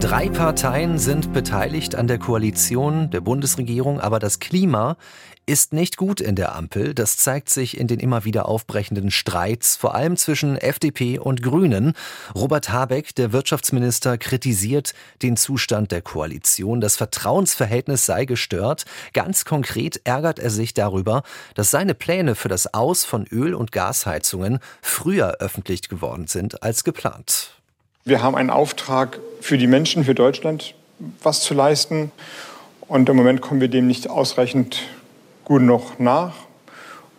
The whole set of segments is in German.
Drei Parteien sind beteiligt an der Koalition der Bundesregierung, aber das Klima ist nicht gut in der Ampel. Das zeigt sich in den immer wieder aufbrechenden Streits, vor allem zwischen FDP und Grünen. Robert Habeck, der Wirtschaftsminister, kritisiert den Zustand der Koalition. Das Vertrauensverhältnis sei gestört. Ganz konkret ärgert er sich darüber, dass seine Pläne für das Aus von Öl- und Gasheizungen früher öffentlich geworden sind als geplant. Wir haben einen Auftrag für die Menschen, für Deutschland, was zu leisten. Und im Moment kommen wir dem nicht ausreichend gut noch nach.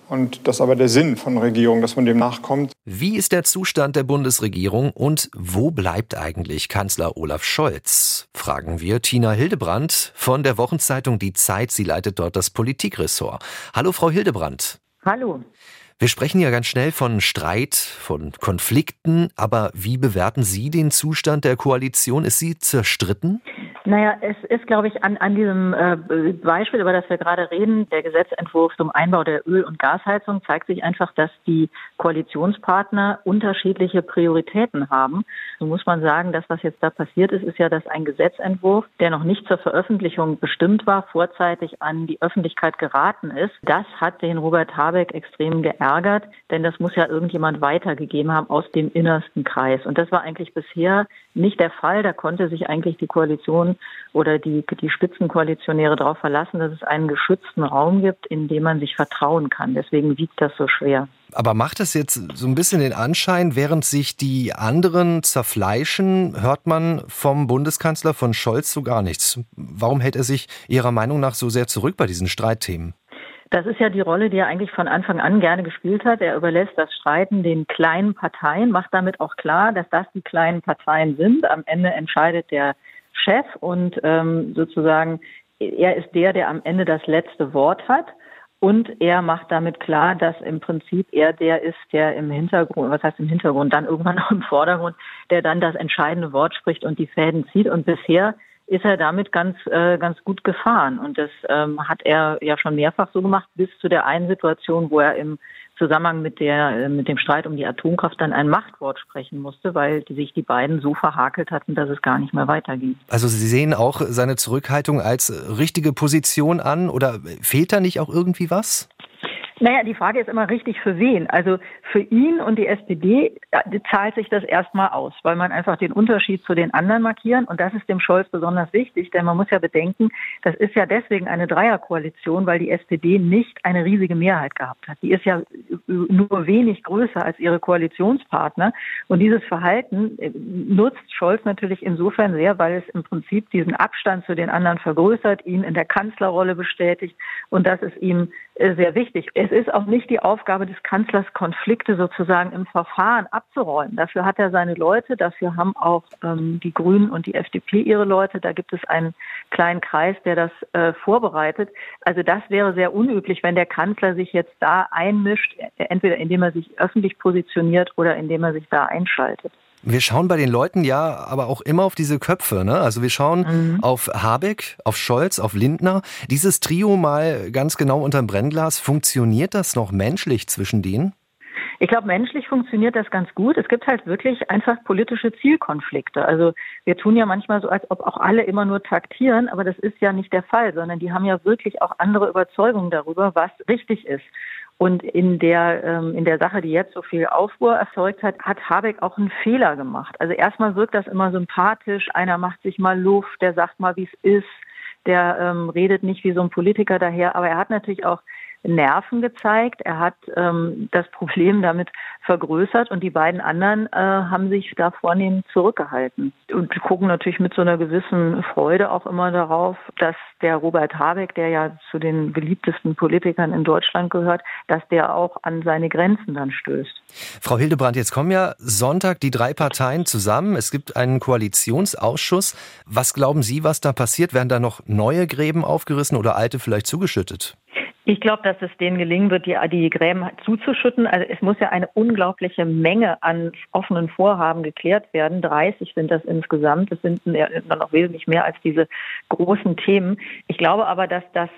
Und das ist aber der Sinn von Regierung, dass man dem nachkommt. Wie ist der Zustand der Bundesregierung und wo bleibt eigentlich Kanzler Olaf Scholz? Fragen wir Tina Hildebrandt von der Wochenzeitung Die Zeit. Sie leitet dort das Politikressort. Hallo, Frau Hildebrandt. Hallo. Wir sprechen ja ganz schnell von Streit, von Konflikten, aber wie bewerten Sie den Zustand der Koalition? Ist sie zerstritten? Naja, es ist, glaube ich, an, an diesem äh, Beispiel, über das wir gerade reden, der Gesetzentwurf zum Einbau der Öl- und Gasheizung, zeigt sich einfach, dass die Koalitionspartner unterschiedliche Prioritäten haben. So muss man sagen, das, was jetzt da passiert ist, ist ja, dass ein Gesetzentwurf, der noch nicht zur Veröffentlichung bestimmt war, vorzeitig an die Öffentlichkeit geraten ist. Das hat den Robert Habeck extrem geärgert, denn das muss ja irgendjemand weitergegeben haben aus dem innersten Kreis. Und das war eigentlich bisher nicht der Fall. Da konnte sich eigentlich die Koalition oder die, die Spitzenkoalitionäre darauf verlassen, dass es einen geschützten Raum gibt, in dem man sich vertrauen kann. Deswegen wiegt das so schwer. Aber macht es jetzt so ein bisschen den Anschein, während sich die anderen zerfleischen, hört man vom Bundeskanzler von Scholz so gar nichts. Warum hält er sich Ihrer Meinung nach so sehr zurück bei diesen Streitthemen? Das ist ja die Rolle, die er eigentlich von Anfang an gerne gespielt hat. Er überlässt das Streiten den kleinen Parteien, macht damit auch klar, dass das die kleinen Parteien sind. Am Ende entscheidet der Chef und ähm, sozusagen er ist der, der am Ende das letzte Wort hat. Und er macht damit klar, dass im Prinzip er der ist, der im Hintergrund, was heißt im Hintergrund, dann irgendwann auch im Vordergrund, der dann das entscheidende Wort spricht und die Fäden zieht. Und bisher ist er damit ganz, äh, ganz gut gefahren. Und das ähm, hat er ja schon mehrfach so gemacht, bis zu der einen Situation, wo er im Zusammenhang mit der, äh, mit dem Streit um die Atomkraft dann ein Machtwort sprechen musste, weil die sich die beiden so verhakelt hatten, dass es gar nicht mehr weiterging. Also Sie sehen auch seine Zurückhaltung als richtige Position an oder fehlt da nicht auch irgendwie was? Naja, die Frage ist immer richtig für wen. Also für ihn und die SPD zahlt sich das erstmal aus, weil man einfach den Unterschied zu den anderen markieren. Und das ist dem Scholz besonders wichtig, denn man muss ja bedenken, das ist ja deswegen eine Dreierkoalition, weil die SPD nicht eine riesige Mehrheit gehabt hat. Die ist ja nur wenig größer als ihre Koalitionspartner. Und dieses Verhalten äh, nutzt Scholz natürlich insofern sehr, weil es im Prinzip diesen Abstand zu den anderen vergrößert, ihn in der Kanzlerrolle bestätigt. Und das ist ihm sehr wichtig. Es ist auch nicht die Aufgabe des Kanzlers, Konflikte sozusagen im Verfahren abzuräumen. Dafür hat er seine Leute, dafür haben auch ähm, die Grünen und die FDP ihre Leute. Da gibt es einen kleinen Kreis, der das äh, vorbereitet. Also das wäre sehr unüblich, wenn der Kanzler sich jetzt da einmischt, entweder indem er sich öffentlich positioniert oder indem er sich da einschaltet. Wir schauen bei den Leuten ja aber auch immer auf diese Köpfe. Ne? Also wir schauen mhm. auf Habeck, auf Scholz, auf Lindner. Dieses Trio mal ganz genau unterm Brennglas. Funktioniert das noch menschlich zwischen denen? Ich glaube, menschlich funktioniert das ganz gut. Es gibt halt wirklich einfach politische Zielkonflikte. Also wir tun ja manchmal so, als ob auch alle immer nur taktieren, aber das ist ja nicht der Fall, sondern die haben ja wirklich auch andere Überzeugungen darüber, was richtig ist. Und in der, ähm, in der Sache, die jetzt so viel Aufruhr erzeugt hat, hat Habeck auch einen Fehler gemacht. Also erstmal wirkt das immer sympathisch. Einer macht sich mal Luft, der sagt mal, wie es ist. Der ähm, redet nicht wie so ein Politiker daher. Aber er hat natürlich auch Nerven gezeigt. Er hat ähm, das Problem damit vergrößert und die beiden anderen äh, haben sich da vornehm zurückgehalten und gucken natürlich mit so einer gewissen Freude auch immer darauf, dass der Robert Habeck, der ja zu den beliebtesten Politikern in Deutschland gehört, dass der auch an seine Grenzen dann stößt. Frau Hildebrandt, jetzt kommen ja Sonntag die drei Parteien zusammen. Es gibt einen Koalitionsausschuss. Was glauben Sie, was da passiert? Werden da noch neue Gräben aufgerissen oder alte vielleicht zugeschüttet? Ich glaube, dass es denen gelingen wird, die, die Gräben zuzuschütten. Also es muss ja eine unglaubliche Menge an offenen Vorhaben geklärt werden. 30 sind das insgesamt. Das sind dann noch wesentlich mehr als diese großen Themen. Ich glaube aber, dass das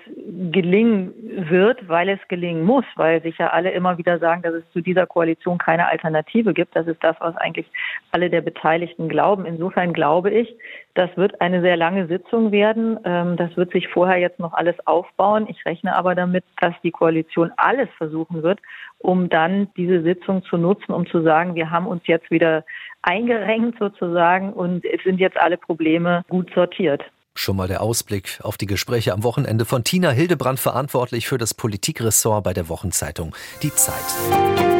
Gelingen wird, weil es gelingen muss, weil sich ja alle immer wieder sagen, dass es zu dieser Koalition keine Alternative gibt. Das ist das, was eigentlich alle der Beteiligten glauben. Insofern glaube ich, das wird eine sehr lange Sitzung werden. Ähm, das wird sich vorher jetzt noch alles aufbauen. Ich rechne aber damit, dass die Koalition alles versuchen wird, um dann diese Sitzung zu nutzen, um zu sagen, wir haben uns jetzt wieder eingerenkt sozusagen und es sind jetzt alle Probleme gut sortiert. Schon mal der Ausblick auf die Gespräche am Wochenende von Tina Hildebrand, verantwortlich für das Politikressort bei der Wochenzeitung Die Zeit.